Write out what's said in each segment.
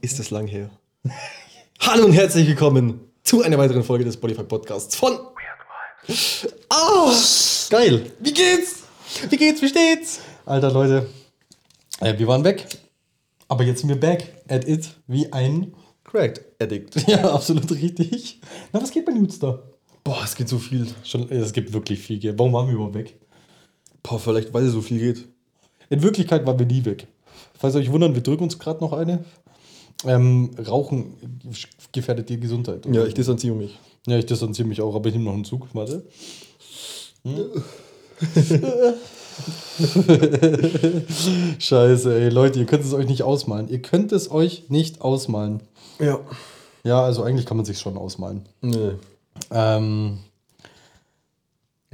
Ist das lang her? Hallo und herzlich willkommen zu einer weiteren Folge des Spotify Podcasts von Ah, geil. Wie geht's? Wie geht's? Wie steht's? Alter Leute, Äh, wir waren weg. Aber jetzt sind wir back at it wie ein. Cracked Addict. Ja, absolut richtig. Na, was geht bei Nudes da? Boah, es geht so viel. Schon, es gibt wirklich viel. Warum waren wir überhaupt weg? Boah, vielleicht weil es so viel geht. In Wirklichkeit waren wir nie weg. Falls euch wundern, wir drücken uns gerade noch eine. Ähm, Rauchen gefährdet die Gesundheit. Ja, ich distanziere mich. Ja, ich distanziere mich auch, aber ich nehme noch einen Zug. Warte. Scheiße, ey, Leute, ihr könnt es euch nicht ausmalen. Ihr könnt es euch nicht ausmalen. Ja. Ja, also eigentlich kann man sich schon ausmalen. Nee. Ähm,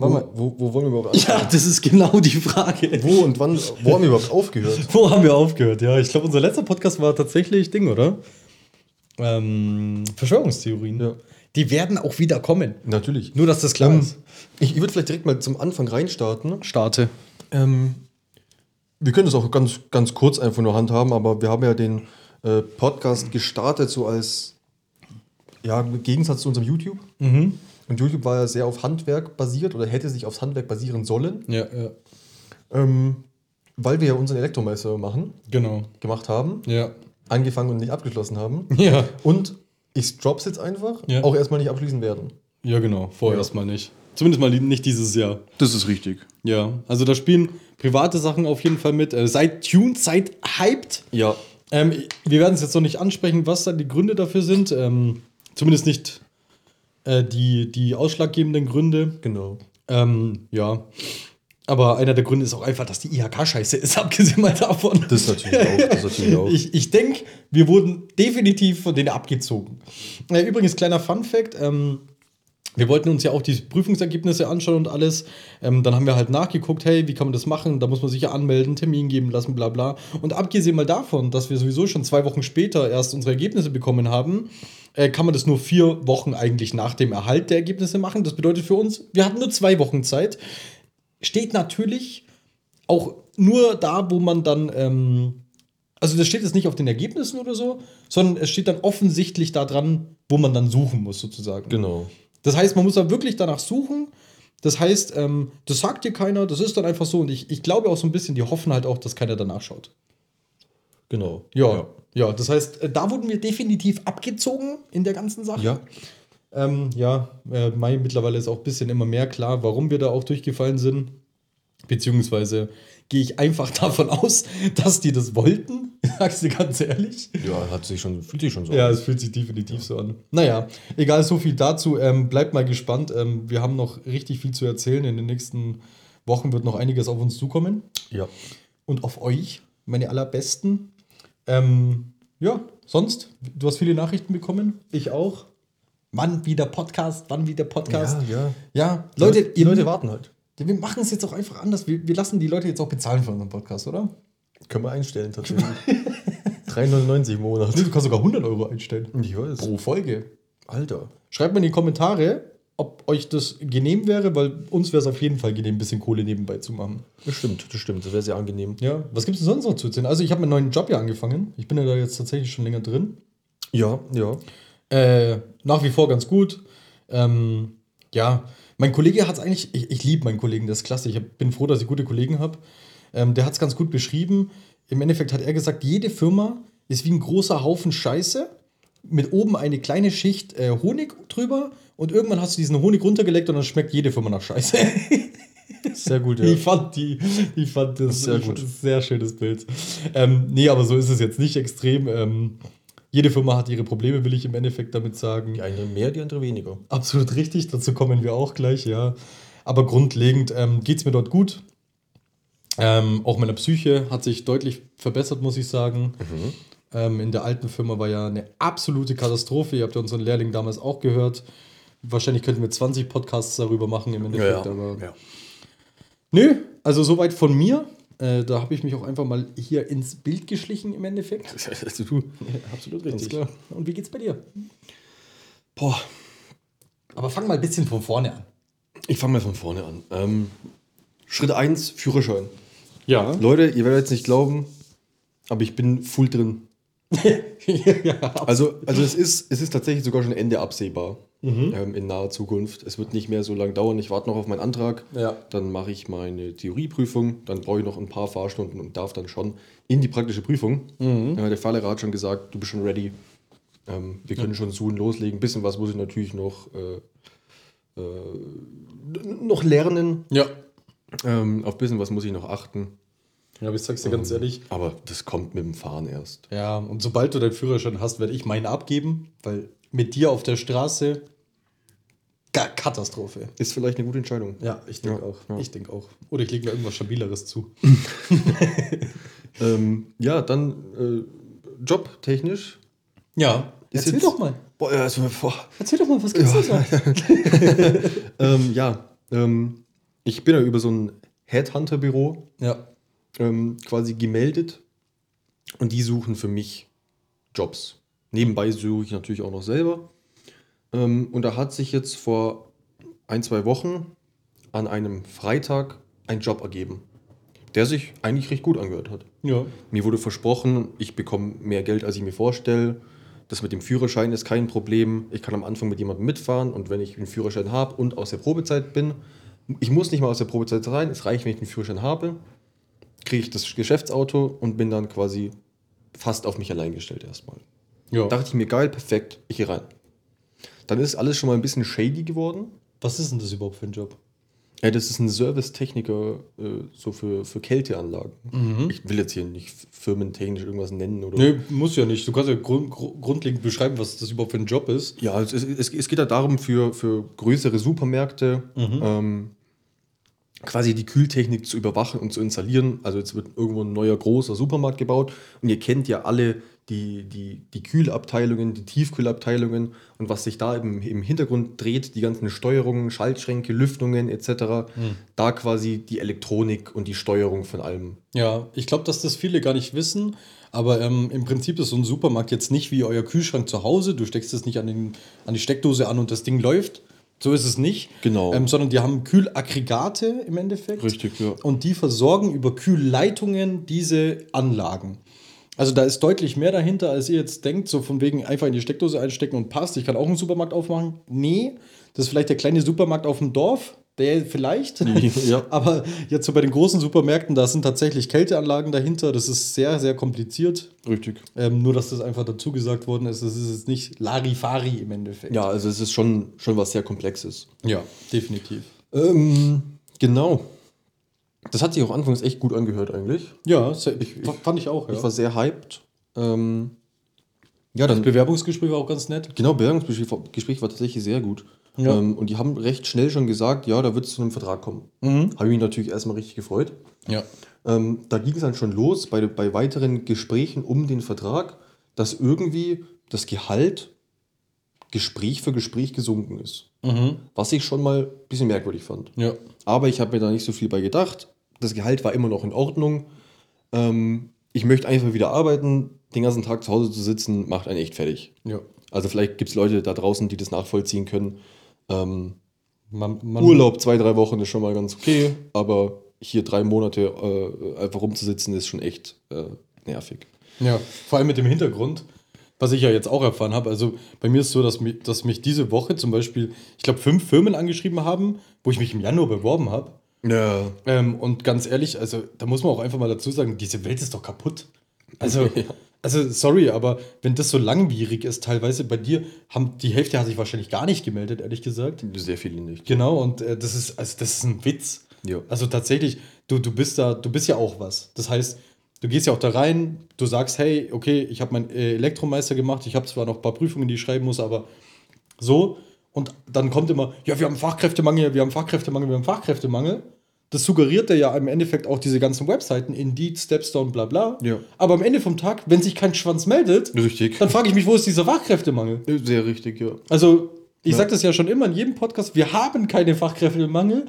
Wo, wo, wo wollen wir überhaupt ja, das ist genau die Frage. Wo und wann, wo haben wir überhaupt aufgehört? Wo haben wir aufgehört? Ja, ich glaube, unser letzter Podcast war tatsächlich Ding, oder? Ähm, Verschwörungstheorien. Ja. Die werden auch wieder kommen. Natürlich. Nur, dass das klar Ähm, ist. ich ich würde vielleicht direkt mal zum Anfang reinstarten. Starte. Ähm, wir können das auch ganz, ganz kurz einfach nur handhaben, aber wir haben ja den äh, Podcast gestartet, so als ja, Gegensatz zu unserem YouTube. Und YouTube war ja sehr auf Handwerk basiert oder hätte sich aufs Handwerk basieren sollen, Ja, ja. ähm, weil wir ja unseren Elektromeister machen, Genau. gemacht haben, Ja. angefangen und nicht abgeschlossen haben. Ja. Und ich drop's jetzt einfach, Ja. auch erstmal nicht abschließen werden. Ja, genau. Vorerst mal nicht. Zumindest mal nicht dieses Jahr. Das ist richtig. Ja. Also da spielen private Sachen auf jeden Fall mit. Äh, seid tuned, seid hyped. Ja. Ähm, wir werden es jetzt noch nicht ansprechen, was da die Gründe dafür sind. Ähm, zumindest nicht äh, die, die ausschlaggebenden Gründe. Genau. Ähm, ja. Aber einer der Gründe ist auch einfach, dass die IHK scheiße ist, abgesehen mal davon. Das natürlich auch. Das natürlich auch. Ich, ich denke, wir wurden definitiv von denen abgezogen. Äh, übrigens, kleiner Fun-Fact: ähm, Wir wollten uns ja auch die Prüfungsergebnisse anschauen und alles. Ähm, dann haben wir halt nachgeguckt, hey, wie kann man das machen? Da muss man sich ja anmelden, Termin geben lassen, bla bla. Und abgesehen mal davon, dass wir sowieso schon zwei Wochen später erst unsere Ergebnisse bekommen haben, äh, kann man das nur vier Wochen eigentlich nach dem Erhalt der Ergebnisse machen. Das bedeutet für uns, wir hatten nur zwei Wochen Zeit. Steht natürlich auch nur da, wo man dann, ähm, also das steht jetzt nicht auf den Ergebnissen oder so, sondern es steht dann offensichtlich da dran, wo man dann suchen muss, sozusagen. Genau. Das heißt, man muss da wirklich danach suchen. Das heißt, ähm, das sagt dir keiner, das ist dann einfach so. Und ich, ich glaube auch so ein bisschen, die hoffen halt auch, dass keiner danach schaut. Genau. Ja, ja. das heißt, äh, da wurden wir definitiv abgezogen in der ganzen Sache. Ja. Ähm, ja, äh, Mai mittlerweile ist auch ein bisschen immer mehr klar, warum wir da auch durchgefallen sind. Beziehungsweise gehe ich einfach davon aus, dass die das wollten. Sagst du ganz ehrlich? Ja, hat sich schon, fühlt sich schon so Ja, an. es fühlt sich definitiv so an. Naja, egal, so viel dazu. Ähm, bleibt mal gespannt. Ähm, wir haben noch richtig viel zu erzählen. In den nächsten Wochen wird noch einiges auf uns zukommen. Ja. Und auf euch, meine allerbesten. Ähm, ja, sonst, du hast viele Nachrichten bekommen. Ich auch. Wann wieder Podcast? Wann wieder Podcast? Ja, ja. Ja, Leute, die Leute warten halt. Wir machen es jetzt auch einfach anders. Wir, wir lassen die Leute jetzt auch bezahlen für unseren Podcast, oder? Können wir einstellen tatsächlich. 3,99 im Monat. Du kannst sogar 100 Euro einstellen. Ich weiß. Pro Folge. Alter. Schreibt mal in die Kommentare, ob euch das genehm wäre, weil uns wäre es auf jeden Fall genehm, ein bisschen Kohle nebenbei zu machen. Das stimmt, das stimmt. Das wäre sehr angenehm. Ja, was gibt es sonst noch zu erzählen? Also, ich habe meinen neuen Job ja angefangen. Ich bin ja da jetzt tatsächlich schon länger drin. Ja, ja. Äh, nach wie vor ganz gut. Ähm, ja, mein Kollege hat es eigentlich, ich, ich liebe meinen Kollegen, das ist klasse. Ich hab, bin froh, dass ich gute Kollegen habe. Ähm, der hat es ganz gut beschrieben. Im Endeffekt hat er gesagt, jede Firma ist wie ein großer Haufen Scheiße. Mit oben eine kleine Schicht äh, Honig drüber und irgendwann hast du diesen Honig runtergelegt und dann schmeckt jede Firma nach Scheiße. Sehr gut, ja. Ich fand die, ich fand das Sehr ich gut. das sehr schönes Bild. Ähm, nee, aber so ist es jetzt nicht extrem. Ähm, jede Firma hat ihre Probleme, will ich im Endeffekt damit sagen. Die eine mehr, die andere weniger. Absolut richtig, dazu kommen wir auch gleich, ja. Aber grundlegend ähm, geht es mir dort gut. Ähm, auch meine Psyche hat sich deutlich verbessert, muss ich sagen. Ähm, in der alten Firma war ja eine absolute Katastrophe. Ihr habt ja unseren Lehrling damals auch gehört. Wahrscheinlich könnten wir 20 Podcasts darüber machen im Endeffekt. Aber ja. Nö, also soweit von mir. Äh, da habe ich mich auch einfach mal hier ins Bild geschlichen im Endeffekt. du. Absolut richtig. klar. Und wie geht's bei dir? Boah, Aber fang mal ein bisschen von vorne an. ich fange mal von vorne an. Ähm, Schritt 1, Führerschein. Ja. Leute, ihr werdet jetzt nicht glauben, aber ich bin full drin. ja, Also, also es, ist, es ist tatsächlich sogar schon Ende absehbar ähm, in naher Zukunft. Es wird nicht mehr so lange dauern. Ich warte noch auf meinen Antrag. Ja. Dann mache ich meine Theorieprüfung. Dann brauche ich noch ein paar Fahrstunden und darf dann schon in die praktische Prüfung. Äh, der Fahrlehrer hat schon gesagt, du bist schon ready. Ähm, wir können schon Zoom loslegen. Ein bisschen was muss ich natürlich noch, äh, äh, noch lernen. ja. Ähm, auf ein bisschen was muss ich noch achten. Ja, aber ich sag's dir ganz ehrlich. Aber das kommt mit dem Fahren erst. Ja, und sobald du deinen Führerschein hast, werde ich meinen abgeben, weil mit dir auf der Straße Katastrophe. Ist vielleicht eine gute Entscheidung. Ja, ich denke Ja, auch. ja. Ich denke auch. Oder ich lege mir irgendwas Stabileres zu. Ähm, ja, dann äh, jobtechnisch. Ja, Ist erzähl jetzt- doch mal. Boah, ja, also, boah. Erzähl doch mal, was gibt's da so? Ähm, ja, ähm, ich bin ja über so ein Headhunter-Büro Ja. ähm, quasi gemeldet und die suchen für mich Jobs. Nebenbei suche ich natürlich auch noch selber. Ähm, und da hat sich jetzt vor ein, zwei Wochen an einem Freitag ein Job ergeben, der sich eigentlich recht gut angehört hat. Ja. Mir wurde versprochen, ich bekomme mehr Geld, als ich mir vorstelle. Das mit dem Führerschein ist kein Problem. Ich kann am Anfang mit jemandem mitfahren und wenn ich einen Führerschein habe und aus der Probezeit bin, ich muss nicht mal aus der Probezeit rein, es reicht, wenn ich den Führerschein habe, kriege ich das Geschäftsauto und bin dann quasi fast auf mich allein gestellt erstmal. ja. Dachte ich mir, geil, perfekt, ich gehe rein. Dann ist alles schon mal ein bisschen shady geworden. Was ist denn das überhaupt für ein Job? Ja, das ist ein Servicetechniker äh, so für, für Kälteanlagen. Ich will jetzt hier nicht firmentechnisch irgendwas nennen oder. Nee, muss ja nicht. Du kannst ja grund, gru- grundlegend beschreiben, was das überhaupt für ein Job ist. Ja, es, es, es geht ja darum, für, für größere Supermärkte ähm, quasi die Kühltechnik zu überwachen und zu installieren. Also jetzt wird irgendwo ein neuer großer Supermarkt gebaut und ihr kennt ja alle die, die, die Kühlabteilungen, die Tiefkühlabteilungen und was sich da im, im Hintergrund dreht, die ganzen Steuerungen, Schaltschränke, Lüftungen etc. Da quasi die Elektronik und die Steuerung von allem. Ja, ich glaube, dass das viele gar nicht wissen. Aber ähm, im Prinzip ist so ein Supermarkt jetzt nicht wie euer Kühlschrank zu Hause. Du steckst es nicht an, den, an die Steckdose an und das Ding läuft. So ist es nicht. Genau. Ähm, sondern die haben Kühlaggregate im Endeffekt. Richtig, ja. Und die versorgen über Kühlleitungen diese Anlagen. Also da ist deutlich mehr dahinter, als ihr jetzt denkt, so von wegen einfach in die Steckdose einstecken und passt. Ich kann auch einen Supermarkt aufmachen. Nee, das ist vielleicht der kleine Supermarkt auf dem Dorf, der vielleicht. Ja. Aber jetzt so bei den großen Supermärkten, da sind tatsächlich Kälteanlagen dahinter. Das ist sehr, sehr kompliziert. Richtig. Ähm, nur, dass das einfach dazu gesagt worden ist, das ist jetzt nicht Larifari im Endeffekt. Ja, also es ist schon, schon was sehr Komplexes. ja definitiv. Ähm, genau. Das hat sich auch anfangs echt gut angehört eigentlich. Ja, sehr- fand ich auch. Ja. Ich war sehr hyped. Ähm, ja, das dann Bewerbungsgespräch war auch ganz nett. genau, Bewerbungsgespräch war- tatsächlich sehr gut. Ja. Ähm, und die haben recht schnell schon gesagt, ja, da wird es zu einem Vertrag kommen. Habe ich mich natürlich erstmal richtig gefreut. Ja. Ähm, da ging es dann schon los bei, bei weiteren Gesprächen um den Vertrag, dass irgendwie das Gehalt Gespräch für Gespräch gesunken ist. Was ich schon mal ein bisschen merkwürdig fand. Ja. Aber ich habe mir da nicht so viel bei gedacht. Das Gehalt war immer noch in Ordnung. Ähm, ich möchte einfach wieder arbeiten. Den ganzen Tag zu Hause zu sitzen, macht einen echt fertig. Ja. Also vielleicht gibt es Leute da draußen, die das nachvollziehen können. Ähm, Man, man, Urlaub zwei, drei Wochen ist schon mal ganz okay, aber hier drei Monate äh, einfach rumzusitzen ist schon echt äh, nervig. Ja, vor allem mit dem Hintergrund, was ich ja jetzt auch erfahren habe. Also bei mir ist es so, dass mich, dass mich diese Woche zum Beispiel, ich glaube, fünf Firmen angeschrieben haben, wo ich mich im Januar beworben habe. Ja. Ähm, und ganz ehrlich, also da muss man auch einfach mal dazu sagen, diese Welt ist doch kaputt. Also, Ja. also sorry, aber wenn das so langwierig ist, teilweise bei dir, haben die Hälfte hat sich wahrscheinlich gar nicht gemeldet, ehrlich gesagt. Sehr viele nicht. Genau, und äh, das ist, also das ist ein Witz. Ja. Also tatsächlich, du, du bist da, du bist ja auch was. Das heißt, du gehst ja auch da rein, du sagst, hey, okay, ich habe meinen äh, Elektromeister gemacht, ich habe zwar noch ein paar Prüfungen, die ich schreiben muss, aber so. Und dann kommt immer, ja, wir haben Fachkräftemangel, wir haben Fachkräftemangel, wir haben Fachkräftemangel. Das suggeriert er ja im Endeffekt auch diese ganzen Webseiten, Indeed, Stepstone, bla bla. Ja. Aber am Ende vom Tag, wenn sich kein Schwanz meldet, Richtig. dann frage ich mich, wo ist dieser Fachkräftemangel? Sehr richtig, ja. Also, ich Ja. sage das ja schon immer in jedem Podcast, wir haben keine Fachkräftemangel.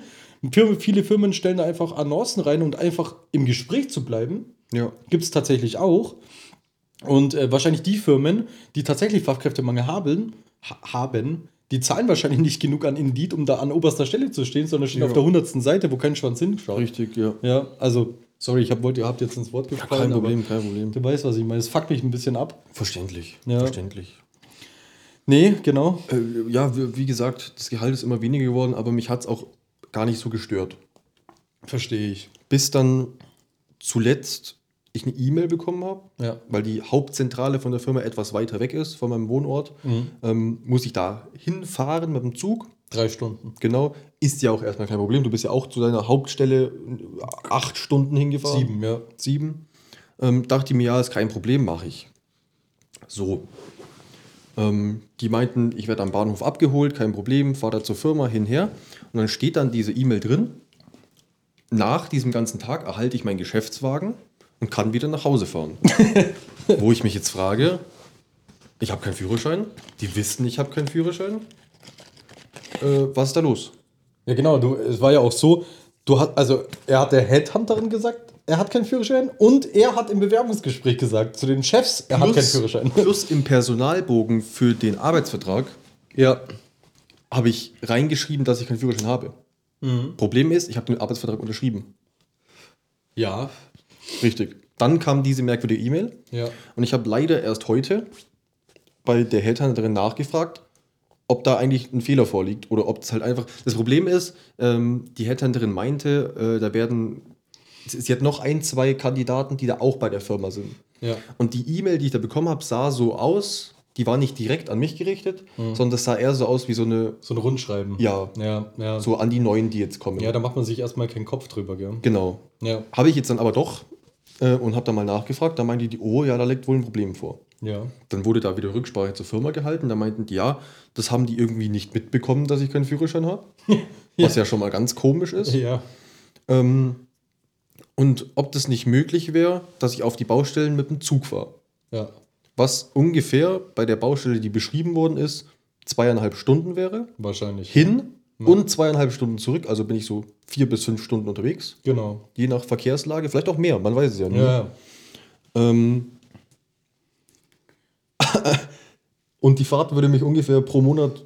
Viele Firmen stellen da einfach Annoncen rein und einfach im Gespräch zu bleiben. Ja. Gibt es tatsächlich auch. Und äh, wahrscheinlich die Firmen, die tatsächlich Fachkräftemangel haben, ha haben, die zahlen wahrscheinlich nicht genug an Indeed, um da an oberster Stelle zu stehen, sondern stehen Ja. auf der hundertsten Seite, wo kein Schwanz hinschaut. Richtig, ja. Ja, also Sorry, ich hab, wollte, ihr habt jetzt ins Wort gefallen. kein Problem, kein Problem. Du weißt, was ich meine. Es fuckt mich ein bisschen ab. Verständlich. Ja. Verständlich. Nee, genau. Äh, ja, wie, wie gesagt, das Gehalt ist immer weniger geworden, aber mich hat es auch gar nicht so gestört. Verstehe ich. Bis dann zuletzt ich eine E-Mail bekommen habe, Ja. weil die Hauptzentrale von der Firma etwas weiter weg ist, von meinem Wohnort, ähm, muss ich da hinfahren mit dem Zug. Drei Stunden. Genau, ist ja auch erstmal kein Problem. Du bist ja auch zu deiner Hauptstelle acht Stunden hingefahren. Sieben, ja. Sieben. Ähm, dachte ich mir, ja, ist kein Problem, mache ich. So. Ähm, die meinten, ich werde am Bahnhof abgeholt, kein Problem, fahre da zur Firma hinher. Und dann steht dann diese E-Mail drin. Nach diesem ganzen Tag erhalte ich meinen Geschäftswagen und kann wieder nach Hause fahren. Wo ich mich jetzt frage, ich habe keinen Führerschein. Die wissen, ich habe keinen Führerschein. Äh, was ist da los? Ja, genau. Du, es war ja auch so, du hat, also er hat der Headhunterin gesagt, er hat keinen Führerschein und er hat im Bewerbungsgespräch gesagt zu den Chefs, er hat keinen Führerschein. Plus im Personalbogen für den Arbeitsvertrag Ja. habe ich reingeschrieben, dass ich keinen Führerschein habe. Mhm. Problem ist, ich habe den Arbeitsvertrag unterschrieben. Ja. Richtig. Dann kam diese merkwürdige E-Mail Ja. und ich habe leider erst heute bei der Headhunterin nachgefragt, ob da eigentlich ein Fehler vorliegt oder ob es halt einfach. Das Problem ist, ähm, die Headhunterin meinte, äh, da werden. Sie hat noch ein, zwei Kandidaten, die da auch bei der Firma sind. Ja. Und die E-Mail, die ich da bekommen habe, sah so aus, die war nicht direkt an mich gerichtet, sondern das sah eher so aus wie so eine, So ein Rundschreiben. ja, Ja, ja. so an die Neuen, die jetzt kommen. Ja, da macht man sich erstmal keinen Kopf drüber, gell? Genau. Ja. Habe ich jetzt dann aber doch äh, und habe da mal nachgefragt, da meinte die, oh ja, da liegt wohl ein Problem vor. Ja. Dann wurde da wieder Rücksprache zur Firma gehalten, da meinten die, ja, das haben die irgendwie nicht mitbekommen, dass ich keinen Führerschein habe, was ja schon mal ganz komisch ist. Ja. Ähm, und ob das nicht möglich wäre, dass ich auf die Baustellen mit dem Zug fahre. Ja. was ungefähr bei der Baustelle, die beschrieben worden ist, zweieinhalb Stunden wäre. Wahrscheinlich. Hin und zweieinhalb Stunden zurück. Also bin ich so vier bis fünf Stunden unterwegs. Genau. Je nach Verkehrslage. Vielleicht auch mehr, man weiß es ja nicht. Ja. Ähm, und die Fahrt würde mich ungefähr pro Monat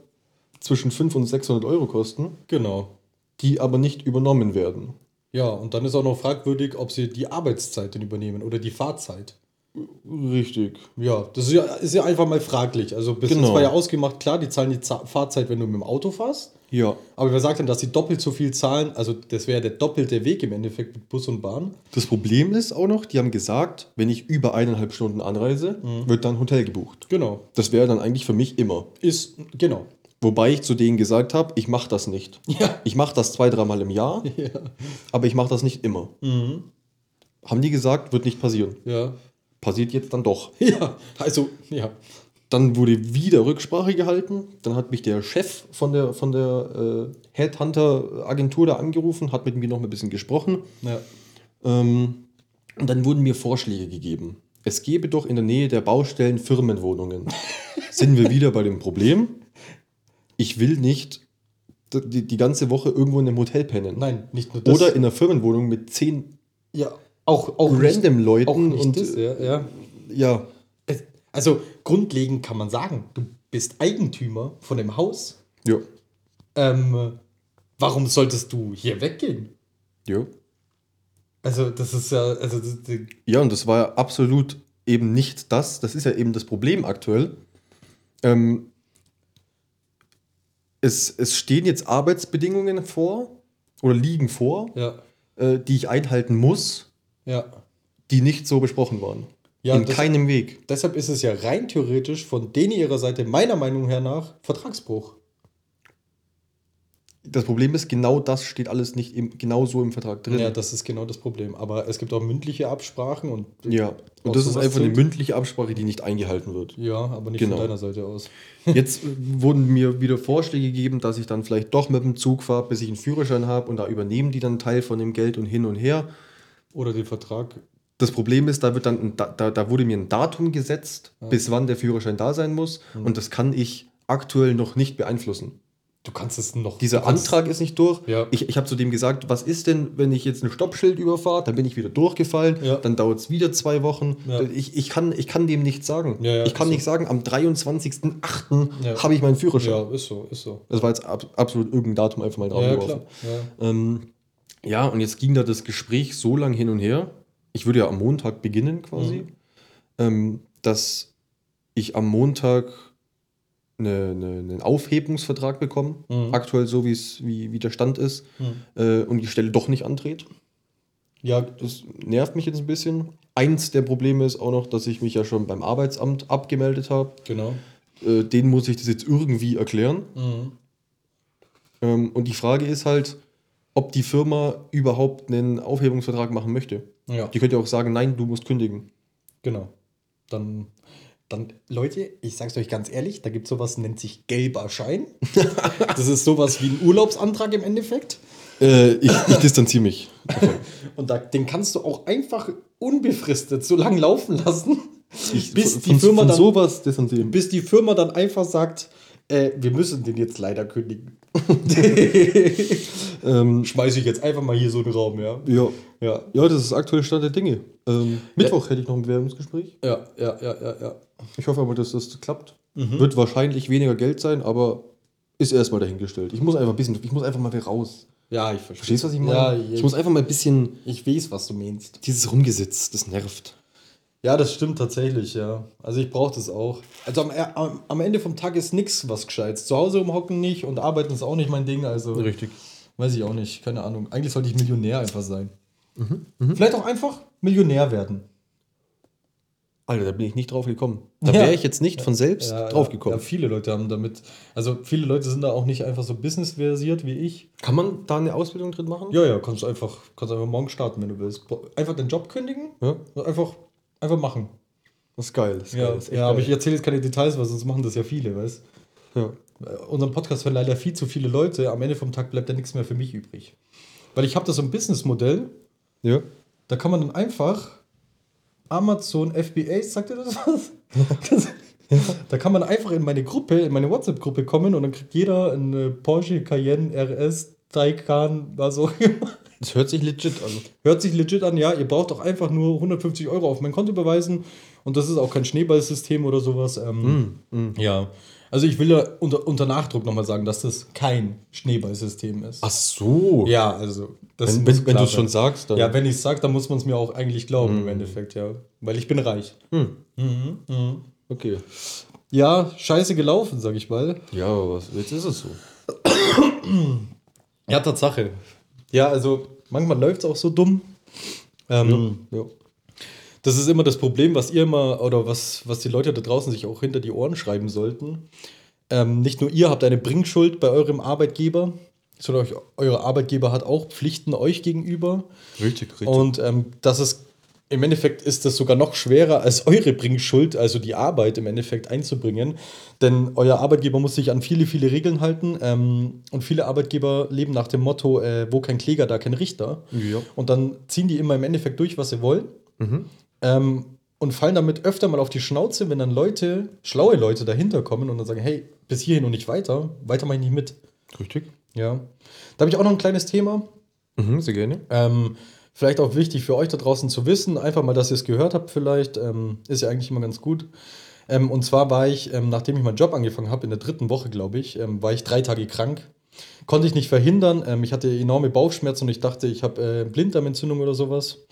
zwischen 500 und 600 Euro kosten, Genau. die aber nicht übernommen werden. Ja, und dann ist auch noch fragwürdig, ob sie die Arbeitszeit denn übernehmen oder die Fahrzeit. Richtig. Ja, das ist ja, ist ja einfach mal fraglich. Also bis Genau. jetzt war ja ausgemacht, klar, die zahlen die Za Fahrzeit, wenn du mit dem Auto fährst. Ja. Aber wer sagt denn, dass sie doppelt so viel zahlen? Also das wäre der doppelte Weg im Endeffekt mit Bus und Bahn. Das Problem ist auch noch, die haben gesagt, wenn ich über eineinhalb Stunden anreise, wird dann Hotel gebucht. Genau. Das wäre dann eigentlich für mich immer. Ist, genau. Wobei ich zu denen gesagt habe, ich mache das nicht. Ja. Ich mache das zwei, dreimal im Jahr, Ja. aber ich mache das nicht immer. Haben die gesagt, wird nicht passieren. Ja. Passiert jetzt dann doch. Ja, also, ja. Dann wurde wieder Rücksprache gehalten. Dann hat mich der Chef von der, von der äh, Headhunter-Agentur da angerufen, hat mit mir noch ein bisschen gesprochen. ja. Ähm, und dann wurden mir Vorschläge gegeben. Es gäbe doch in der Nähe der Baustellen Firmenwohnungen. Sind wir wieder bei dem Problem? Ich will nicht die, die ganze Woche irgendwo in einem Hotel pennen. Nein, nicht nur das. Oder in einer Firmenwohnung mit zehn ja, auch, auch random Leuten Auch nicht und das, ja, ja. ja, Es- Also grundlegend kann man sagen, du bist Eigentümer von dem Haus. ja, Ähm, warum solltest du hier weggehen? ja. Also das ist ja, also das, das, Ja, und das war ja absolut eben nicht das. Das ist ja eben das Problem aktuell. Ähm, es, es stehen jetzt Arbeitsbedingungen vor oder liegen vor, ja, äh, die ich einhalten muss, ja. die nicht so besprochen waren. Ja, In das- keinem Weg. Deshalb ist es ja rein theoretisch von denen ihrer Seite meiner Meinung her nach Vertragsbruch. Das Problem ist, genau das steht alles nicht im, genau so im Vertrag drin. Ja, das ist genau das Problem. Aber es gibt auch mündliche Absprachen und Ja. Und das ist einfach eine mündliche Absprache, die nicht eingehalten wird. ja, aber nicht Genau. von deiner Seite aus. Jetzt äh, wurden mir wieder Vorschläge gegeben, dass ich dann vielleicht doch mit dem Zug fahre, bis ich einen Führerschein habe und da übernehmen die dann einen Teil von dem Geld und hin und her. Oder den Vertrag. Das Problem ist, da, wird dann Da- da, wurde mir ein Datum gesetzt, bis wann der Führerschein da sein muss. Und das kann ich aktuell noch nicht beeinflussen. Du kannst es noch. Dieser Antrag ist nicht durch. Ja. Ich, ich habe zu dem gesagt, was ist denn, wenn ich jetzt ein Stoppschild überfahre, dann bin ich wieder durchgefallen, Ja. dann dauert es wieder zwei Wochen. Ja. Ich, ich, kann, ich kann dem nichts sagen. Ja, ja, ich kann nicht sagen, am 23.08. Ja. habe ich meinen Führerschein. Ja, ist so, ist so. Das war jetzt ab, absolut irgendein Datum einfach mal Ja, klar. Ja. ähm, Ja, und jetzt ging da das Gespräch so lang hin und her. Ich würde ja am Montag beginnen quasi, ähm, dass ich am Montag eine, eine, einen Aufhebungsvertrag bekomme, Mhm. aktuell so wie es wie, wie der Stand ist, äh, und die Stelle doch nicht antrete. Ja, Das nervt mich jetzt ein bisschen. Eins der Probleme ist auch noch, dass ich mich ja schon beim Arbeitsamt abgemeldet habe. genau. Äh, denen muss ich das jetzt irgendwie erklären. Mhm. Ähm, und die Frage ist halt, ob die Firma überhaupt einen Aufhebungsvertrag machen möchte. Ja, Die könnte ja auch sagen, nein, du musst kündigen. genau. Dann, dann, Leute, ich sag's euch ganz ehrlich, da gibt sowas, nennt sich gelber Schein. das ist sowas wie ein Urlaubsantrag im Endeffekt. Äh, ich, ich distanziere mich. Und da, den kannst du auch einfach unbefristet so lange laufen lassen, Ich, bis, von, die Firma dann, sowas bis die Firma dann einfach sagt, äh, wir müssen den jetzt leider kündigen. Ähm, Schmeiße ich jetzt einfach mal hier so einen Raum, ja. ja. Ja, ja, das ist der aktuelle Stand der Dinge. Ähm, Mittwoch hätte ich noch ein Bewerbungsgespräch. ja, ja, ja, ja. ja. Ich hoffe aber, dass das klappt. Wird wahrscheinlich weniger Geld sein, aber ist erstmal dahingestellt. Ich muss einfach ein bisschen, ich muss einfach mal wieder raus. Ja, ich verstehe. Verstehst du, was ich meine? Ja, ich muss einfach mal ein bisschen ich weiß, was du meinst. dieses Rumgesitz, das nervt. Ja, das stimmt tatsächlich, ja. Also ich brauche das auch. Also am, am, am Ende vom Tag ist nichts was Gescheites. Zu Hause umhocken nicht und arbeiten ist auch nicht mein Ding. Also Richtig. weiß ich auch nicht, keine Ahnung. Eigentlich sollte ich Millionär einfach sein. Vielleicht auch einfach Millionär werden. Alter, da bin ich nicht drauf gekommen. Da Ja. wäre ich jetzt nicht von selbst Ja, drauf Ja, gekommen. viele Leute haben damit, also viele Leute sind da auch nicht einfach so businessversiert wie ich. Kann man da eine Ausbildung drin machen? Ja, ja, kannst du einfach, kannst einfach morgen starten, wenn du willst. Einfach den Job kündigen, Ja. einfach, einfach machen. Das ist geil. Das ist Ja, geil. Das ist ja aber geil. ich erzähle jetzt keine Details, weil sonst machen das ja viele, weißt Ja. Äh, Unseren Podcast hören leider viel zu viele Leute. Am Ende vom Tag bleibt ja nichts mehr für mich übrig. Weil ich habe da so ein Businessmodell, Ja. da kann man dann einfach Amazon FBA, sagt ihr das was? Das, da kann man einfach in meine Gruppe, in meine WhatsApp-Gruppe kommen und dann kriegt jeder eine Porsche Cayenne RS Taycan, was auch immer. Das hört sich legit an. Hört sich legit an, ja, ihr braucht doch einfach nur 150 Euro auf mein Konto überweisen und das ist auch kein Schneeballsystem oder sowas. Ähm, Ja, also ich will ja unter, unter Nachdruck nochmal sagen, dass das kein Schneeballsystem ist. Ach so. Ja, also das Wenn, wenn, wenn du es schon sagst, dann. Ja, wenn ich es sage, dann muss man es mir auch eigentlich glauben im Endeffekt, ja. Weil ich bin reich. Mhm, mhm. Okay. Ja, scheiße gelaufen, sag ich mal. Ja, aber was, jetzt ist es so. Ja, Tatsache. Ja, also manchmal läuft es auch so dumm. Ähm, Ja. Das ist immer das Problem, was ihr immer oder was, was die Leute da draußen sich auch hinter die Ohren schreiben sollten. Ähm, nicht nur ihr habt eine Bringschuld bei eurem Arbeitgeber, sondern euch, euer Arbeitgeber hat auch Pflichten euch gegenüber. Richtig, richtig. Und ähm, das ist im Endeffekt ist das sogar noch schwerer als eure Bringschuld, also die Arbeit im Endeffekt einzubringen. Denn euer Arbeitgeber muss sich an viele, viele Regeln halten. Ähm, und viele Arbeitgeber leben nach dem Motto, äh, wo kein Kläger, da kein Richter. Ja. Und dann ziehen die immer im Endeffekt durch, was sie wollen. Ähm, und fallen damit öfter mal auf die Schnauze, wenn dann Leute, schlaue Leute dahinter kommen und dann sagen, hey, bis hierhin und nicht weiter, weiter mache ich nicht mit. Richtig. Ja. Da habe ich auch noch ein kleines Thema. Mhm, sehr gerne. Ähm, vielleicht auch wichtig für euch da draußen zu wissen, einfach mal, dass ihr es gehört habt, vielleicht. Ähm, ist ja eigentlich immer ganz gut. Ähm, und zwar war ich, ähm, nachdem ich meinen Job angefangen habe, in der dritten Woche, glaube ich, ähm, war ich drei Tage krank. Konnte ich nicht verhindern. Ähm, ich hatte enorme Bauchschmerzen und ich dachte, ich habe äh, Blinddarmentzündung oder sowas.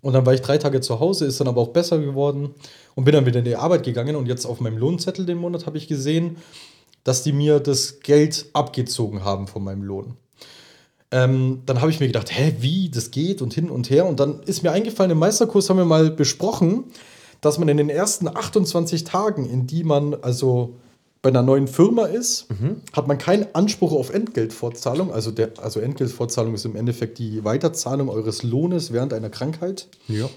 Und dann war ich drei Tage zu Hause, ist dann aber auch besser geworden und bin dann wieder in die Arbeit gegangen. Und jetzt auf meinem Lohnzettel den Monat habe ich gesehen, dass die mir das Geld abgezogen haben von meinem Lohn. Ähm, dann habe ich mir gedacht, hä, wie, das geht und hin und her. Und dann ist mir eingefallen, im Meisterkurs haben wir mal besprochen, dass man in den ersten 28 Tagen, in die man also bei einer neuen Firma ist, hat man keinen Anspruch auf Entgeltfortzahlung. Also, der, also Entgeltfortzahlung ist im Endeffekt die Weiterzahlung eures Lohnes während einer Krankheit Ja.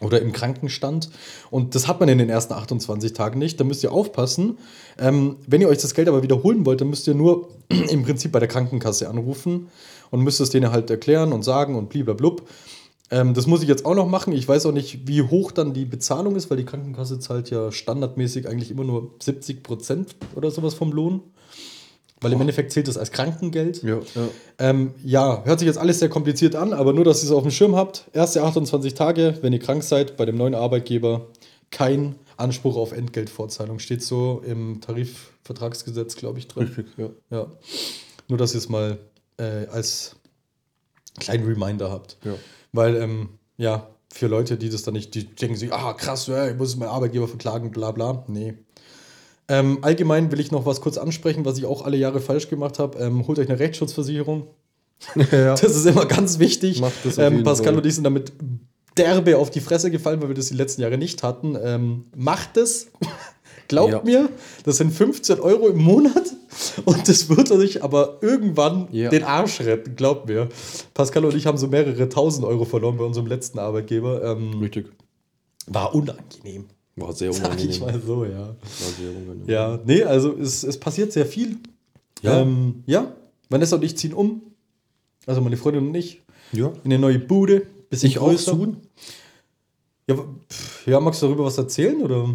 oder im Krankenstand. Und das hat man in den ersten 28 Tagen nicht. Da müsst ihr aufpassen. Ähm, wenn ihr euch das Geld aber wiederholen wollt, dann müsst ihr nur im Prinzip bei der Krankenkasse anrufen und müsst es denen halt erklären und sagen und bliblablub. Ähm, das muss ich jetzt auch noch machen. Ich weiß auch nicht, wie hoch dann die Bezahlung ist, weil die Krankenkasse zahlt ja standardmäßig eigentlich immer nur 70 Prozent oder sowas vom Lohn. Weil im Endeffekt zählt das als Krankengeld. Ja, ja. Ähm, ja, hört sich jetzt alles sehr kompliziert an, aber nur, dass ihr es auf dem Schirm habt. Erste 28 Tage, wenn ihr krank seid, bei dem neuen Arbeitgeber kein Anspruch auf Entgeltfortzahlung. Steht so im Tarifvertragsgesetz, glaube ich, drin. Richtig, ja. Ja. Nur, dass ihr es mal äh, als kleinen Reminder habt. Ja. Weil, ähm, ja, für Leute, die das dann nicht, die denken sich, ah, krass, ja, ich muss meinen Arbeitgeber verklagen, bla bla. Nee. Ähm, allgemein will ich noch was kurz ansprechen, was ich auch alle Jahre falsch gemacht habe. Ähm, holt euch eine Rechtsschutzversicherung. ja. Das ist immer ganz wichtig. Macht das ähm, Pascal Fall. und ich sind damit derbe auf die Fresse gefallen, weil wir das die letzten Jahre nicht hatten. Ähm, macht es. Glaubt Ja. mir, das sind 15 Euro im Monat und das wird euch aber irgendwann Ja. den Arsch retten, glaubt mir. Pascal und ich haben so mehrere tausend Euro verloren bei unserem letzten Arbeitgeber. Ähm, Richtig. war unangenehm. War sehr Sag ich unangenehm. mal so, ja. War sehr unangenehm. Ja, nee, also es, es passiert sehr viel. Ja. ähm, ja. Vanessa und ich ziehen um. Also meine Freundin und ich. Ja. In eine neue Bude. Bisschen Ich auch größer. soon. Ja, ja, magst du darüber was erzählen? Oder?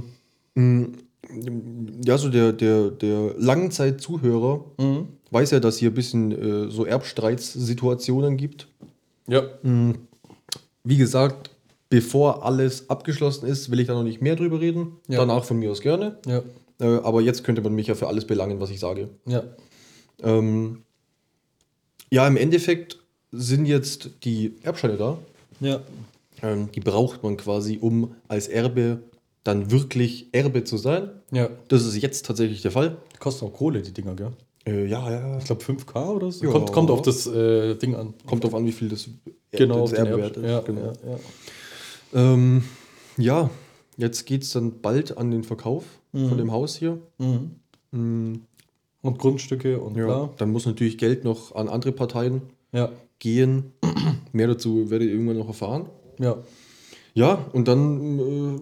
Ja, so der, der, der Langzeit-Zuhörer weiß ja, dass hier ein bisschen äh, so Erbstreitssituationen gibt. Ja. Wie gesagt, bevor alles abgeschlossen ist, will ich da noch nicht mehr drüber reden. Ja. Danach von mir aus gerne. Ja. Äh, aber jetzt könnte man mich ja für alles belangen, was ich sage. Ja. Ähm, ja, im Endeffekt sind jetzt die Erbscheine da. Ja. Ähm, die braucht man quasi, um als Erbe dann wirklich Erbe zu sein. Ja. Das ist jetzt tatsächlich der Fall. Die kosten auch Kohle, die Dinger, gell? Äh, ja, ja. Ich glaube 5K oder so. Ja. Kommt, kommt auf das äh, Ding an. Kommt drauf an, wie viel das, Genau, das auf Erbe Erb- wert ist. Ja, genau. ja, ja. Ähm, ja, jetzt geht es dann bald an den Verkauf von dem Haus hier. Mhm. Und Grundstücke und Ja, bla. dann muss natürlich Geld noch an andere Parteien Ja. gehen. Mehr dazu werdet ihr irgendwann noch erfahren. Ja. Ja, und dann äh,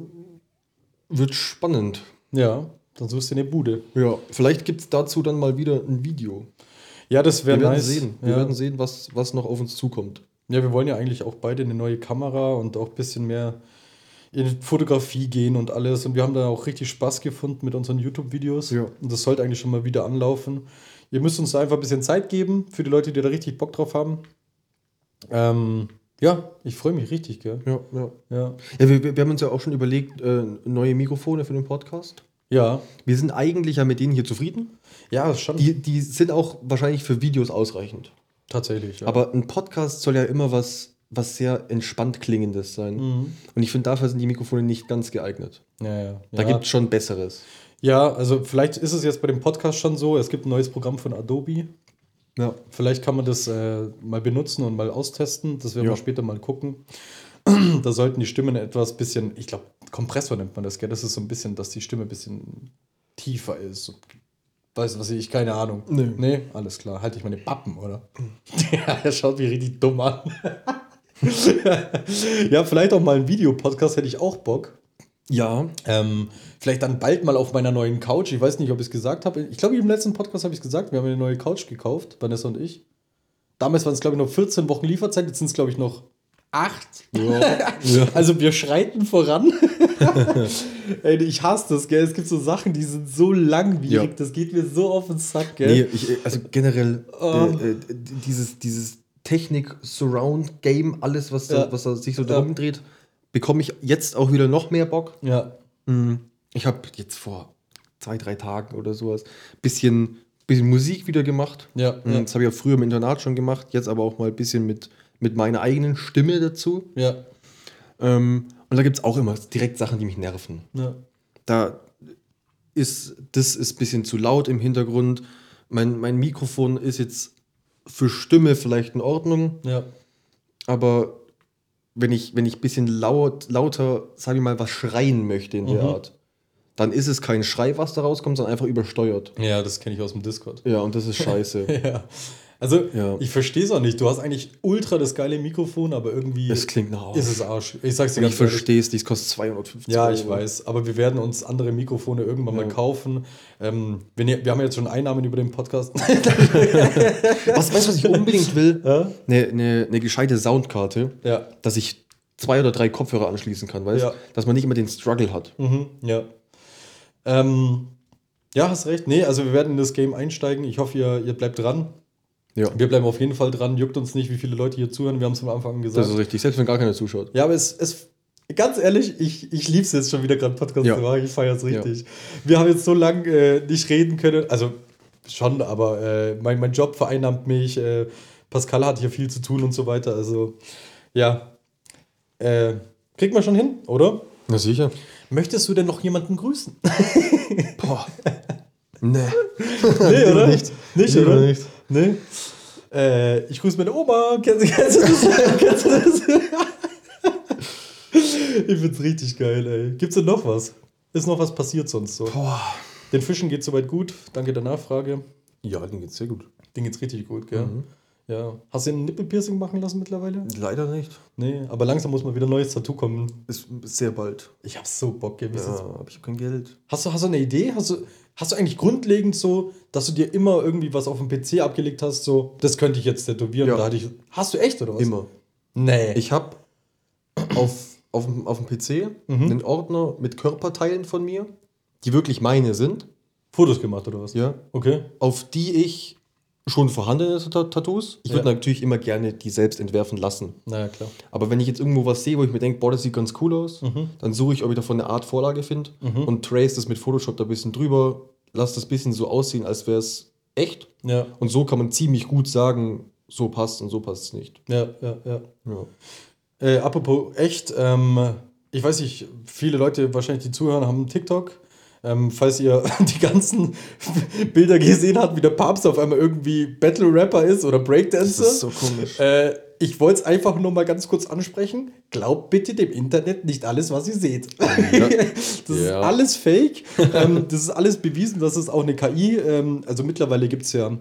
wird spannend. Ja. Dann suchst du eine Bude. Ja, vielleicht gibt es dazu dann mal wieder ein Video. Ja, das wäre nice. sehen. Wir ja. werden sehen, was, was noch auf uns zukommt. Ja, wir wollen ja eigentlich auch beide eine neue Kamera und auch ein bisschen mehr in Fotografie gehen und alles. Und wir haben da auch richtig Spaß gefunden mit unseren YouTube-Videos. Ja. Und das sollte eigentlich schon mal wieder anlaufen. Ihr müsst uns da einfach ein bisschen Zeit geben für die Leute, die da richtig Bock drauf haben. Ähm, ja, ich freue mich richtig, gell? Ja, ja. Ja. ja wir, wir haben uns ja auch schon überlegt, äh, neue Mikrofone für den Podcast. Ja. Wir sind eigentlich ja mit denen hier zufrieden. Ja, schon. Die, die sind auch wahrscheinlich für Videos ausreichend. Tatsächlich. Ja. Aber ein Podcast soll ja immer was, was sehr entspannt klingendes sein. Mhm. Und ich finde, dafür sind die Mikrofone nicht ganz geeignet. ja, ja. Da ja. gibt es schon Besseres. ja, also vielleicht ist es jetzt bei dem Podcast schon so. Es gibt ein neues Programm von Adobe. Ja. Vielleicht kann man das äh, mal benutzen und mal austesten. Das werden Ja. wir später mal gucken. da sollten die Stimmen etwas bisschen, ich glaube, Kompressor nennt man das, gell? Das ist so ein bisschen, dass die Stimme ein bisschen tiefer ist. Weißt du, was ich, keine Ahnung. Nö. Nee, alles klar. Halte ich meine Pappen, oder? ja, er schaut mich richtig dumm an. ja, vielleicht auch mal ein Videopodcast hätte ich auch Bock. Ja. Ähm, vielleicht dann bald mal auf meiner neuen Couch. Ich weiß nicht, ob ich es gesagt habe. Ich glaube, im letzten Podcast habe ich es gesagt. Wir haben eine neue Couch gekauft, Vanessa und ich. Damals waren es, glaube ich, noch 14 Wochen Lieferzeit. Jetzt sind es, glaube ich, noch 8. ja. Also wir schreiten voran. Ey, ich hasse das, gell? Es gibt so Sachen, die sind so langwierig. Ja. Das geht mir so auf den Sack, Nee, gell? ich, also generell Oh. äh, äh, dieses, dieses Technik-Surround-Game, alles, was da, Ja. was da sich so Ja. darum dreht, bekomme ich jetzt auch wieder noch mehr Bock. Ja. Ich habe jetzt vor zwei, drei Tagen oder sowas bisschen, bisschen Musik wieder gemacht. Ja, ja. Das habe ich ja früher im Internat schon gemacht, jetzt aber auch mal ein bisschen mit, mit meiner eigenen Stimme dazu. Ja. Ähm, und da gibt es auch immer direkt Sachen, die mich nerven. Ja. Da ist, das ist ein bisschen zu laut im Hintergrund. Mein, mein Mikrofon ist jetzt für Stimme vielleicht in Ordnung, Ja. aber wenn ich, wenn ich ein bisschen laut, lauter, sage ich mal, was schreien möchte in der Mhm. Art, dann ist es kein Schrei, was da rauskommt, sondern einfach übersteuert. Ja, das kenne ich aus dem Discord. Ja, und das ist scheiße. Ja. Also, Ja. ich verstehe es auch nicht. Du hast eigentlich ultra das geile Mikrofon, aber irgendwie Es klingt nach ist es Arsch. Ich sag's dir ich verstehe es, dies kostet 250 Ja, Euro. ich weiß. Aber wir werden uns andere Mikrofone irgendwann mal Ja. kaufen. Ähm, wenn ihr, wir haben ja jetzt schon Einnahmen über den Podcast. Was, weißt du, was ich unbedingt will? Ja? Eine, eine, eine gescheite Soundkarte, ja. dass ich zwei oder drei Kopfhörer anschließen kann, weißt Ja. Dass man nicht immer den Struggle hat. Mhm, ja. Ähm, ja, hast recht. Nee, also wir werden in das Game einsteigen. Ich hoffe, ihr, ihr bleibt dran. Ja. Wir bleiben auf jeden Fall dran. Juckt uns nicht, wie viele Leute hier zuhören. Wir haben es am Anfang gesagt. Das ist richtig, selbst wenn gar keiner zuschaut. Ja, aber es, es ganz ehrlich, ich, ich liebe es jetzt schon wieder gerade Podcast Ja. zu machen. Ich feiere es richtig. Wir haben jetzt so lange äh, nicht reden können. Also schon, aber äh, mein, mein Job vereinnahmt mich. Äh, Pascal hat hier viel zu tun und so weiter. Also, ja. Äh, kriegt man schon hin, oder? Na sicher. Möchtest du denn noch jemanden grüßen? Boah. Nee. nee, oder? nicht. Nicht, Lieber oder? nicht. Nee. Äh, ich grüße meine Oma. Kennst, du- kennst du das? kennst du das? ich find's richtig geil, ey. Gibt's denn noch was? Ist noch was passiert sonst so? Boah. Den Fischen geht's soweit gut. Danke der Nachfrage. Ja, denen geht's sehr gut. Den geht's richtig gut, gell? Ja. Hast du ein Nippelpiercing machen lassen mittlerweile? Leider nicht. Nee, aber langsam muss mal wieder ein neues Tattoo kommen. Ist sehr bald. Ich hab so Bock, gell? Ja, aber ich habe kein Geld. Hast du, hast du eine Idee? Hast du, hast du eigentlich grundlegend so, dass du dir immer irgendwie was auf dem PC abgelegt hast, so, das könnte ich jetzt tätowieren? Ja. Da hatte ich, hast du echt oder was? Immer. Nee. Ich habe auf, auf, auf dem PC einen Ordner mit Körperteilen von mir, die wirklich meine sind, Fotos gemacht oder was? ja, Okay. auf die ich schon vorhandene Ta- Tattoos. Ich Ja. würde natürlich immer gerne die selbst entwerfen lassen. Naja, klar. Aber wenn ich jetzt irgendwo was sehe, wo ich mir denke, boah, das sieht ganz cool aus, dann suche ich, ob ich davon eine Art Vorlage finde und trace das mit Photoshop da ein bisschen drüber, lasse das ein bisschen so aussehen, als wäre es echt. Ja, Und so kann man ziemlich gut sagen, so passt und so passt es nicht. ja, ja, ja. Ja. Äh, apropos echt, ähm, ich weiß nicht, viele Leute wahrscheinlich, die zuhören, haben TikTok. Ähm, falls ihr die ganzen Bilder gesehen habt, wie der Papst auf einmal irgendwie Battle-Rapper ist oder Breakdancer. Das ist so komisch. Äh, ich wollte es einfach nur mal ganz kurz ansprechen. Glaubt bitte dem Internet nicht alles, was ihr seht. das ist Ja. alles fake. ähm, das ist alles bewiesen, das ist auch eine KI. Ähm, also mittlerweile gibt es ja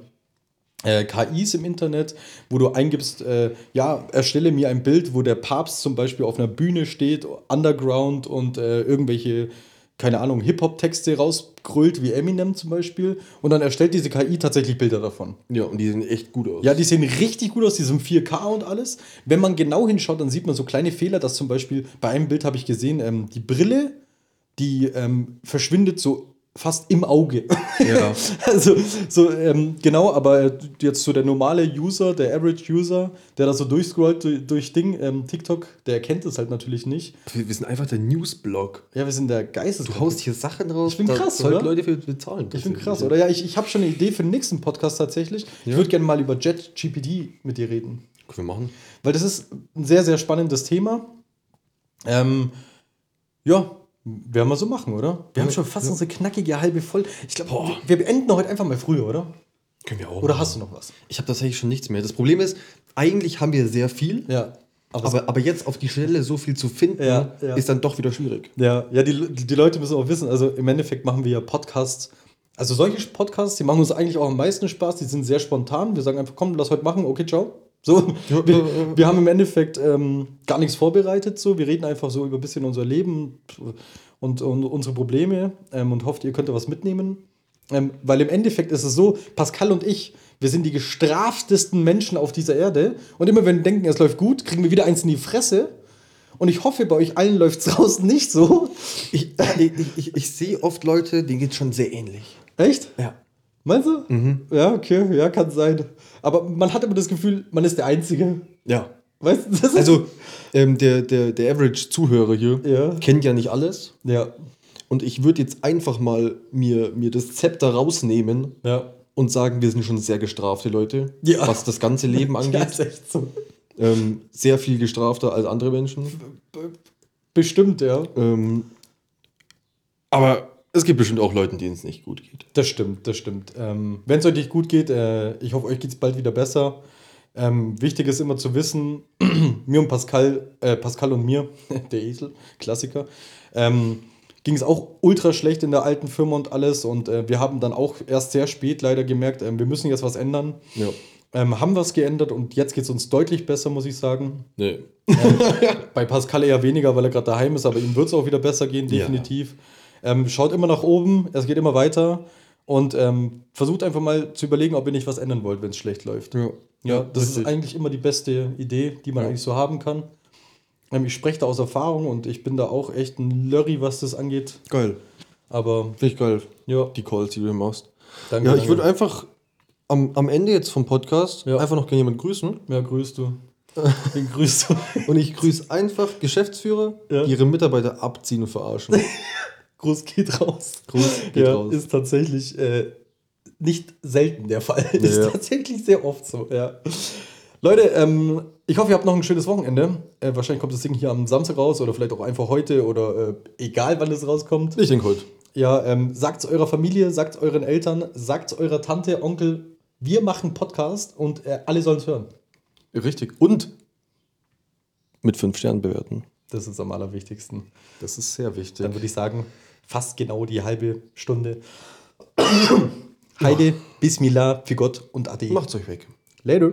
äh, KIs im Internet, wo du eingibst, äh, ja, erstelle mir ein Bild, wo der Papst zum Beispiel auf einer Bühne steht, Underground und äh, irgendwelche, keine Ahnung, Hip-Hop-Texte rausgrüllt, wie Eminem zum Beispiel. Und dann erstellt diese KI tatsächlich Bilder davon. Ja, und die sehen echt gut aus. Ja, die sehen richtig gut aus, die sind 4K und alles. Wenn man genau hinschaut, dann sieht man so kleine Fehler, dass zum Beispiel bei einem Bild habe ich gesehen, ähm, die Brille, die ähm, verschwindet so fast im Auge. Ja. also so ähm, genau, aber jetzt so der normale User, der Average User, der da so durchscrollt durch, durch Ding, ähm, TikTok, der erkennt es halt natürlich nicht. Wir, wir sind einfach der Newsblog. Ja, wir sind der Geistes. Du haust hier Sachen raus. Ich bin krass, oder? Leute für bezahlen. Ich bin krass, oder? Ja, ich, ich habe schon eine Idee für den nächsten Podcast tatsächlich. Ich Ja. würde gerne mal über JetGPT mit dir reden. Können wir machen. Weil das ist ein sehr, sehr spannendes Thema. Ähm, ja, werden wir so machen, oder? Wir haben schon fast ja. unsere knackige halbe voll. Ich glaube, wir, beenden heute einfach mal früher, oder? Können wir auch. Oder hast du noch was? Ich habe tatsächlich schon nichts mehr. Das Problem ist, eigentlich haben wir sehr viel, Ja. Aber, aber, aber jetzt auf die Schnelle so viel zu finden, Ja, ja. ist dann doch wieder schwierig. ja, ja die, die Leute müssen auch wissen, also im Endeffekt machen wir ja Podcasts. Also solche Podcasts, die machen uns eigentlich auch am meisten Spaß, die sind sehr spontan. Wir sagen einfach, komm, lass heute machen, okay, ciao. So, wir, wir haben im Endeffekt ähm, gar nichts vorbereitet. So. Wir reden einfach so über ein bisschen unser Leben und, und unsere Probleme ähm, und hofft, ihr könnt was mitnehmen. Ähm, weil im Endeffekt ist es so, Pascal und ich, wir sind die gestraftesten Menschen auf dieser Erde. Und immer wenn wir denken, es läuft gut, kriegen wir wieder eins in die Fresse. Und ich hoffe, bei euch allen läuft es draußen nicht so. Ich, ich, ich, ich sehe oft Leute, denen geht schon sehr ähnlich. Echt? Ja. Meinst du? Ja, okay, ja, kann sein. Aber man hat immer das Gefühl, man ist der Einzige. Ja. Weißt du, das ist. Also, ähm, der, der, der Average-Zuhörer hier Ja. kennt ja nicht alles. ja, Und ich würde jetzt einfach mal mir, mir das Zepter rausnehmen ja. und sagen, wir sind schon sehr gestrafte Leute, Ja. was das ganze Leben Ja, angeht. ist echt so. ähm, sehr viel gestrafter als andere Menschen. Bestimmt, ja. Ähm, aber es gibt bestimmt auch Leute, denen es nicht gut geht. Das stimmt, das stimmt. Ähm, Wenn es euch nicht gut geht, äh, ich hoffe, euch geht es bald wieder besser. Ähm, wichtig ist immer zu wissen, mir und Pascal, äh, Pascal und mir, der Esel, Klassiker, ähm, ging es auch ultra schlecht in der alten Firma und alles. Und äh, wir haben dann auch erst sehr spät leider gemerkt, ähm, wir müssen jetzt was ändern. Ja. Ähm, haben was geändert und jetzt geht es uns deutlich besser, muss ich sagen. Nee. Bei Pascal eher weniger, weil er gerade daheim ist, aber ihm wird es auch wieder besser gehen, Ja. Ähm, schaut immer nach oben, es geht immer weiter und ähm, versucht einfach mal zu überlegen, ob ihr nicht was ändern wollt, wenn es schlecht läuft. Ja. Ja, das richtig. ist eigentlich immer die beste Idee, die man Ja. eigentlich so haben kann. Ähm, ich spreche da aus Erfahrung und ich bin da auch echt ein Lurry, was das angeht. Geil. Aber Finde ich geil, ja, die Calls, die du hier machst. danke. Ja, ich würde einfach am, am Ende jetzt vom Podcast Ja. einfach noch gerne jemanden grüßen. Ja, grüßt du. Den grüßt du. Und ich grüße einfach Geschäftsführer, die ihre Mitarbeiter abziehen und verarschen. Gruß geht raus. Gruß geht ja, raus. ist tatsächlich äh, nicht selten der Fall. Ja, ist tatsächlich sehr oft so, ja. Leute, ähm, ich hoffe, ihr habt noch ein schönes Wochenende. Äh, wahrscheinlich kommt das Ding hier am Samstag raus oder vielleicht auch einfach heute oder äh, egal wann es rauskommt. Ich denke heute. Ja, ähm, sagt eurer Familie, sagt euren Eltern, sagt eurer Tante, Onkel, wir machen Podcast und äh, alle sollen es hören. Richtig. Und mit fünf Sternen bewerten. Das ist am allerwichtigsten. Das ist sehr wichtig. Dann würde ich sagen, fast genau die halbe Stunde. Heide, Bismillah, für Gott und Ade. Macht's euch weg. Later.